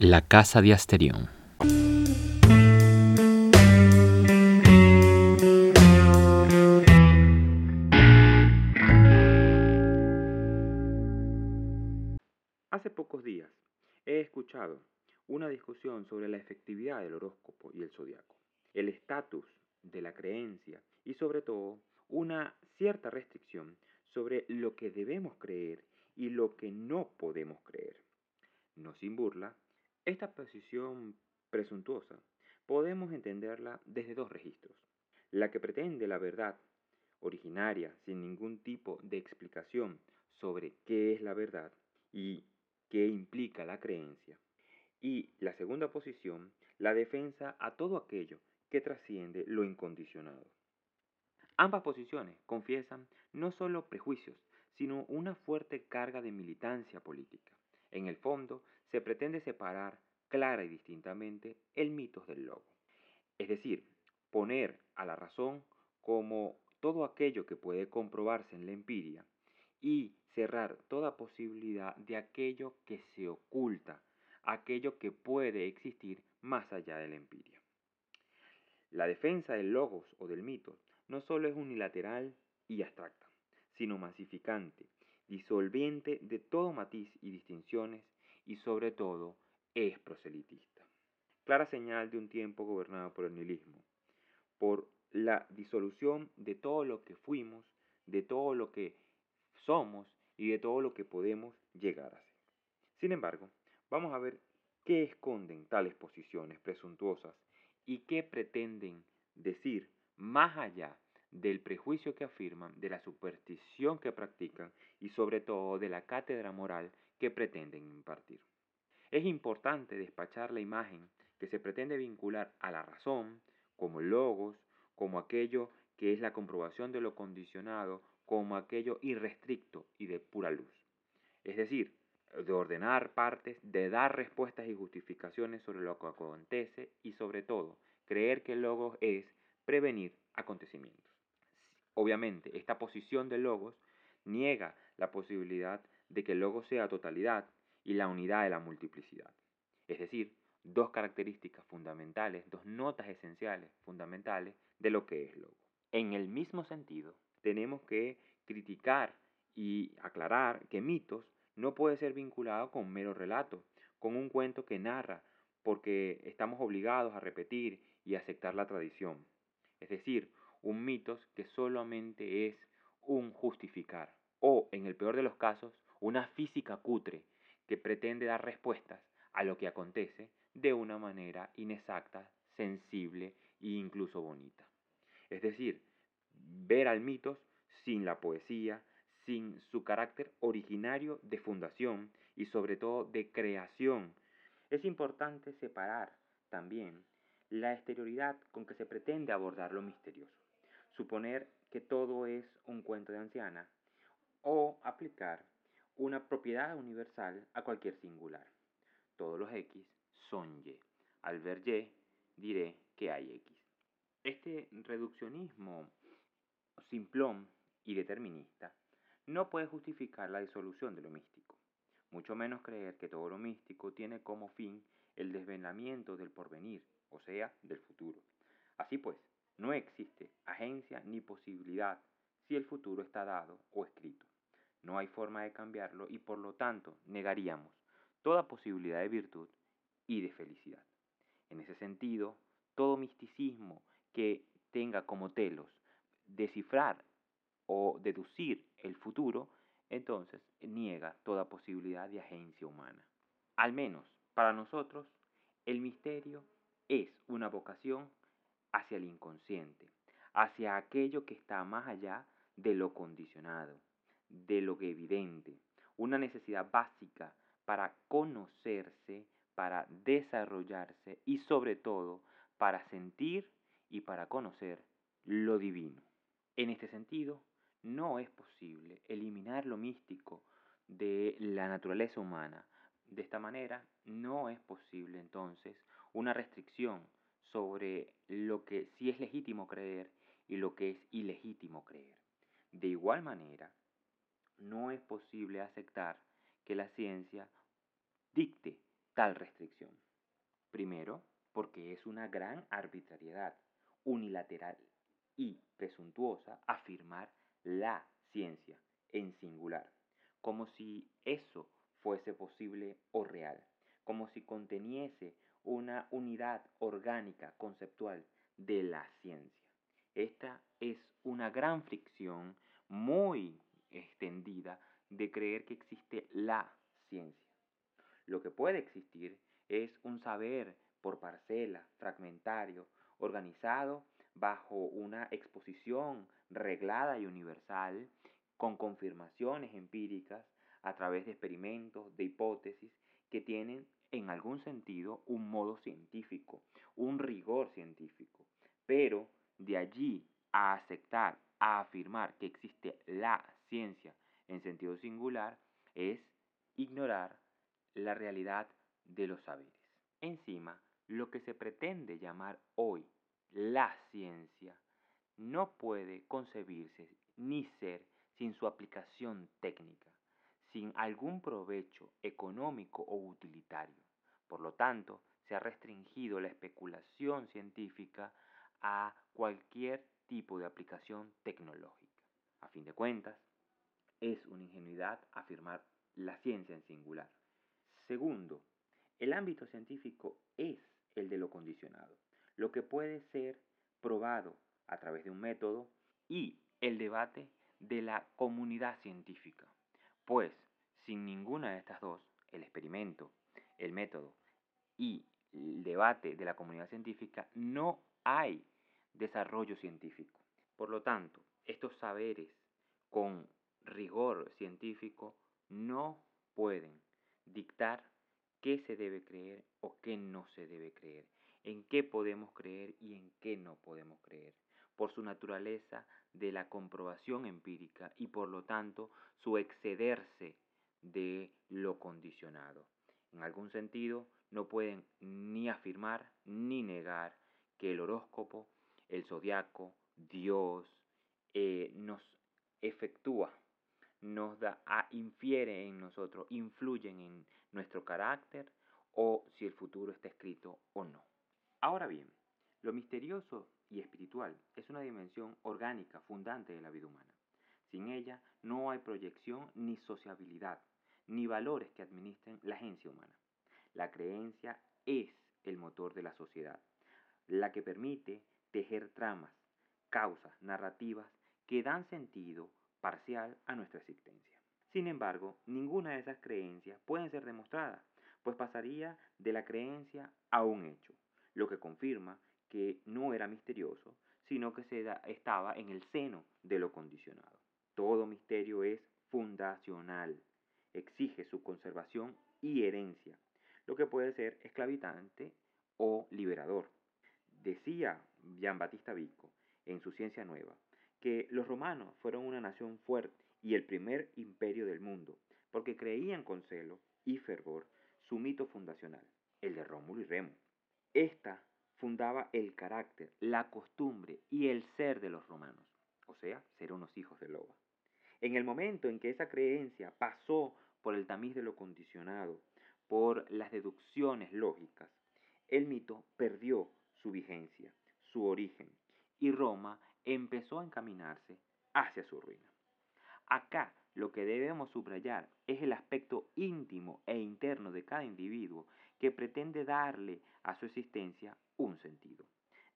La Casa de Asterión. Hace pocos días he escuchado una discusión sobre la efectividad del horóscopo y el zodiaco, el estatus de la creencia y sobre todo una cierta restricción sobre lo que debemos creer y lo que no podemos creer. No sin burla, esta posición presuntuosa podemos entenderla desde dos registros. La que pretende la verdad originaria sin ningún tipo de explicación sobre qué es la verdad y qué implica la creencia. Y la segunda posición, la defensa a todo aquello que trasciende lo incondicionado. Ambas posiciones confiesan no solo prejuicios, sino una fuerte carga de militancia política. En el fondo, se pretende separar clara y distintamente el mito del logo. Es decir, poner a la razón como todo aquello que puede comprobarse en la empiria y cerrar toda posibilidad de aquello que se oculta, aquello que puede existir más allá de la empiria. La defensa del logos o del mito no solo es unilateral y abstracta, sino masificante, disolviente de todo matiz y distinciones y sobre todo es proselitista. Clara señal de un tiempo gobernado por el nihilismo, por la disolución de todo lo que fuimos, de todo lo que somos y de todo lo que podemos llegar a ser. Sin embargo, vamos a ver qué esconden tales posiciones presuntuosas y qué pretenden decir más allá del prejuicio que afirman, de la superstición que practican y sobre todo de la cátedra moral que pretenden impartir. Es importante despachar la imagen que se pretende vincular a la razón, como logos, como aquello que es la comprobación de lo condicionado, como aquello irrestricto y de pura luz. Es decir, de ordenar partes, de dar respuestas y justificaciones sobre lo que acontece y sobre todo, creer que el logos es prevenir acontecimientos. Obviamente, esta posición de logos niega la posibilidad de que el logos sea totalidad y la unidad de la multiplicidad. Es decir, dos características fundamentales, dos notas esenciales fundamentales de lo que es logo. En el mismo sentido, tenemos que criticar y aclarar que mitos no puede ser vinculado con mero relato, con un cuento que narra, porque estamos obligados a repetir y aceptar la tradición. Es decir, un mitos que solamente es un justificar, o en el peor de los casos, una física cutre que pretende dar respuestas a lo que acontece de una manera inexacta, sensible e incluso bonita. Es decir, ver al mitos sin la poesía, sin su carácter originario de fundación y sobre todo de creación. Es importante separar también la exterioridad con que se pretende abordar lo misterioso, suponer que todo es un cuento de anciana o aplicar una propiedad universal a cualquier singular. Todos los X son Y. Al ver Y, diré que hay X. Este reduccionismo simplón y determinista no puede justificar la disolución de lo místico, mucho menos creer que todo lo místico tiene como fin el desvelamiento del porvenir, o sea, del futuro. Así pues, no existe agencia ni posibilidad si el futuro está dado o escrito. No hay forma de cambiarlo y por lo tanto negaríamos toda posibilidad de virtud y de felicidad. En ese sentido, todo misticismo que tenga como telos descifrar o deducir el futuro, entonces niega toda posibilidad de agencia humana. Al menos para nosotros, el misterio es una vocación hacia el inconsciente, hacia aquello que está más allá de lo condicionado, de lo evidente, una necesidad básica para conocerse, para desarrollarse y sobre todo para sentir y para conocer lo divino. En este sentido, no es posible eliminar lo místico de la naturaleza humana. De esta manera, no es posible entonces una restricción sobre lo que sí es legítimo creer y lo que es ilegítimo creer. De igual manera, no es posible aceptar que la ciencia dicte tal restricción. Primero, porque es una gran arbitrariedad unilateral y presuntuosa afirmar la ciencia en singular, como si eso fuese posible o real, como si conteniese una unidad orgánica conceptual de la ciencia. Esta es una gran fricción muy extendida de creer que existe la ciencia. Lo que puede existir es un saber por parcela, fragmentario, organizado bajo una exposición reglada y universal, con confirmaciones empíricas a través de experimentos, de hipótesis, que tienen en algún sentido un modo científico, un rigor científico. Pero de allí a aceptar, a afirmar que existe la ciencia en sentido singular, es ignorar la realidad de los saberes. Encima, lo que se pretende llamar hoy la ciencia no puede concebirse ni ser sin su aplicación técnica, sin algún provecho económico o utilitario. Por lo tanto, se ha restringido la especulación científica a cualquier tipo de aplicación tecnológica. A fin de cuentas, es una ingenuidad afirmar la ciencia en singular. Segundo, el ámbito científico es el de lo condicionado, lo que puede ser probado a través de un método y el debate de la comunidad científica. Pues sin ninguna de estas dos, el experimento, el método y el debate de la comunidad científica, no hay desarrollo científico. Por lo tanto, estos saberes con rigor científico no pueden dictar qué se debe creer o qué no se debe creer, en qué podemos creer y en qué no podemos creer, por su naturaleza de la comprobación empírica y por lo tanto su excederse de lo condicionado. En algún sentido, no pueden ni afirmar ni negar que el horóscopo, el zodiaco, Dios, eh, nos efectúa, nos da, a, infiere en nosotros, influyen en nuestro carácter o si el futuro está escrito o no. Ahora bien, lo misterioso y espiritual es una dimensión orgánica fundante de la vida humana. Sin ella no hay proyección ni sociabilidad, ni valores que administren la agencia humana. La creencia es el motor de la sociedad, la que permite tejer tramas, causas, narrativas que dan sentido parcial a nuestra existencia. Sin embargo, ninguna de esas creencias pueden ser demostradas, pues pasaría de la creencia a un hecho, lo que confirma que no era misterioso, sino que se estaba en el seno de lo condicionado. Todo misterio es fundacional, exige su conservación y herencia, lo que puede ser esclavitante o liberador. Decía Gian Battista Vico en su Ciencia Nueva que los romanos fueron una nación fuerte y el primer imperio del mundo, porque creían con celo y fervor su mito fundacional, el de Rómulo y Remo. Esta fundaba el carácter, la costumbre y el ser de los romanos, o sea, ser unos hijos de loba. En el momento en que esa creencia pasó por el tamiz de lo condicionado, por las deducciones lógicas, el mito perdió su vigencia, su origen, y Roma empezó a encaminarse hacia su ruina. Acá lo que debemos subrayar es el aspecto íntimo e interno de cada individuo que pretende darle a su existencia un sentido.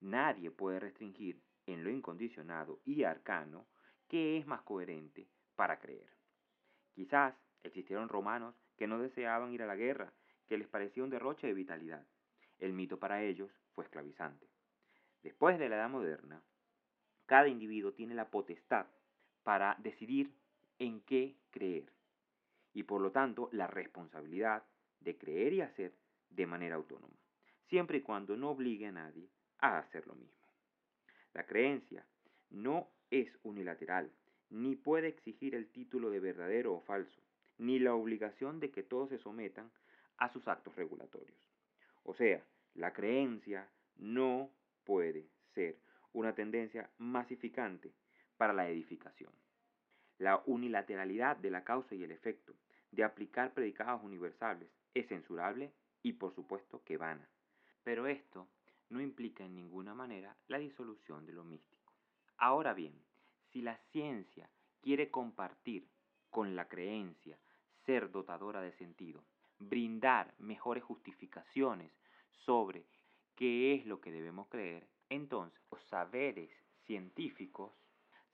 Nadie puede restringir en lo incondicionado y arcano que es más coherente para creer. Quizás existieron romanos que no deseaban ir a la guerra, que les parecía un derroche de vitalidad. El mito para ellos fue esclavizante. Después de la Edad Moderna, cada individuo tiene la potestad para decidir en qué creer y por lo tanto la responsabilidad de creer y hacer de manera autónoma, siempre y cuando no obligue a nadie a hacer lo mismo. La creencia no es unilateral, ni puede exigir el título de verdadero o falso, ni la obligación de que todos se sometan a sus actos regulatorios. O sea, la creencia no puede ser una tendencia masificante para la edificación. La unilateralidad de la causa y el efecto de aplicar predicados universales es censurable y por supuesto que vana. Pero esto no implica en ninguna manera la disolución de lo místico. Ahora bien, si la ciencia quiere compartir con la creencia ser dotadora de sentido, brindar mejores justificaciones sobre qué es lo que debemos creer, entonces los saberes científicos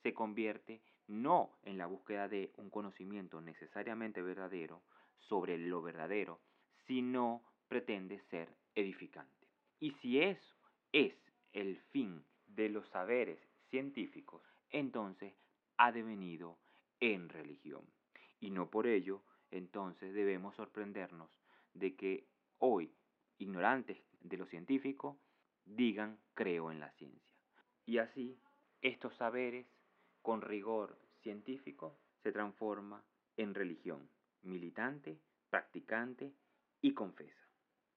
se convierte no en la búsqueda de un conocimiento necesariamente verdadero sobre lo verdadero, sino pretende ser edificante. Y si eso es el fin de los saberes científicos, entonces ha devenido en religión. Y no por ello, entonces debemos sorprendernos de que hoy, ignorantes de lo científico, digan creo en la ciencia. Y así, estos saberes, con rigor científico, se transforma en religión, militante, practicante y confesa.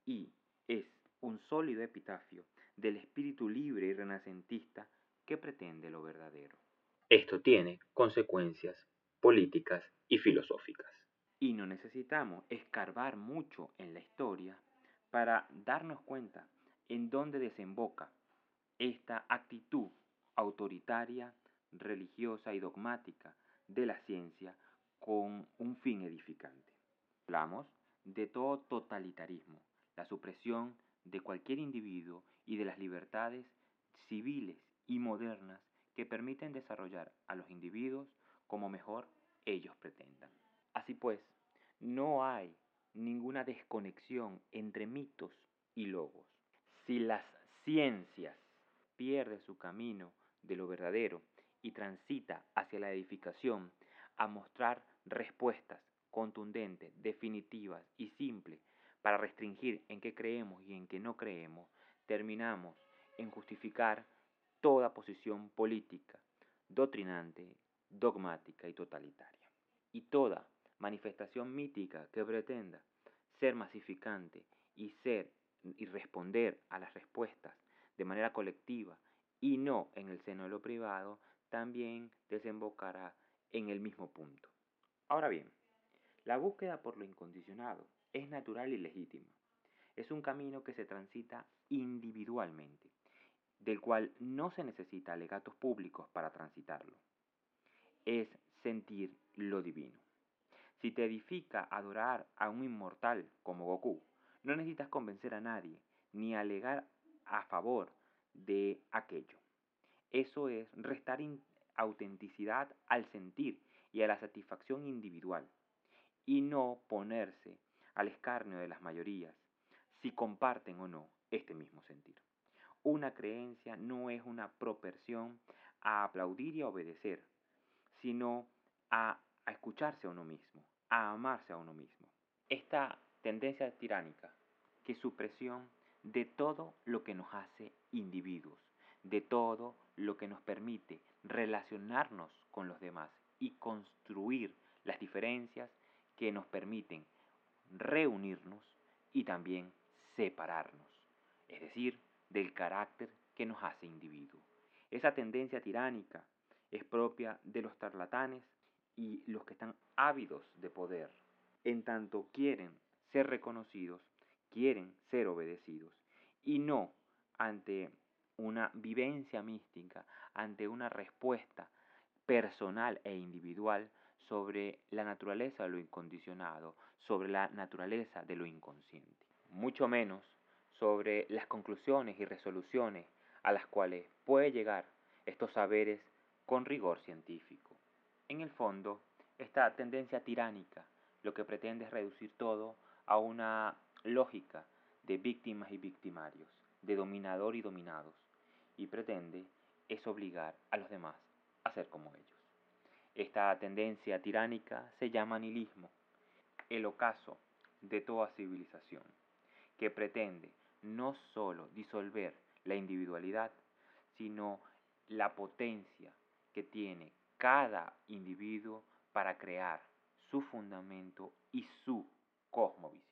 Y es un sólido epitafio del espíritu libre y renacentista que pretende lo verdadero. Esto tiene consecuencias políticas y filosóficas. Y no necesitamos escarbar mucho en la historia para darnos cuenta en dónde desemboca esta actitud autoritaria, religiosa y dogmática de la ciencia con un fin edificante. Hablamos de todo totalitarismo, la supresión de cualquier individuo y de las libertades civiles y modernas que permiten desarrollar a los individuos como mejor ellos pretendan. Así pues, no hay ninguna desconexión entre mitos y logos. Si las ciencias pierden su camino de lo verdadero y transita hacia la edificación a mostrar respuestas contundentes, definitivas y simples para restringir en qué creemos y en qué no creemos, terminamos en justificar toda posición política, doctrinante, dogmática y totalitaria. Y toda manifestación mítica que pretenda ser masificante y ser y responder a las respuestas de manera colectiva y no en el seno de lo privado, también desembocará en el mismo punto. Ahora bien, la búsqueda por lo incondicionado es natural y legítima. Es un camino que se transita individualmente, del cual no se necesita alegatos públicos para transitarlo. Es sentir lo divino. Si te edifica adorar a un inmortal como Goku, no necesitas convencer a nadie ni alegar a favor de aquello. Eso es restar autenticidad al sentir y a la satisfacción individual y no ponerse al escarnio de las mayorías si comparten o no este mismo sentir. Una creencia no es una propensión a aplaudir y a obedecer, sino a, a escucharse a uno mismo, a amarse a uno mismo. Esta tendencia tiránica, que supresión de todo lo que nos hace individuos, de todo lo que nos permite relacionarnos con los demás y construir las diferencias que nos permiten reunirnos y también separarnos, es decir, del carácter que nos hace individuo. Esa tendencia tiránica es propia de los tarlatanes y los que están ávidos de poder, en tanto quieren ser reconocidos, quieren ser obedecidos, y no ante una vivencia mística, ante una respuesta personal e individual sobre la naturaleza de lo incondicionado, sobre la naturaleza de lo inconsciente, mucho menos sobre las conclusiones y resoluciones a las cuales puede llegar estos saberes con rigor científico. En el fondo, esta tendencia tiránica lo que pretende es reducir todo a una lógica de víctimas y victimarios, de dominador y dominados, y pretende es obligar a los demás a ser como ellos. Esta tendencia tiránica se llama nihilismo, el ocaso de toda civilización, que pretende no sólo disolver la individualidad, sino la potencia que tiene cada individuo para crear su fundamento y su cosmovisión.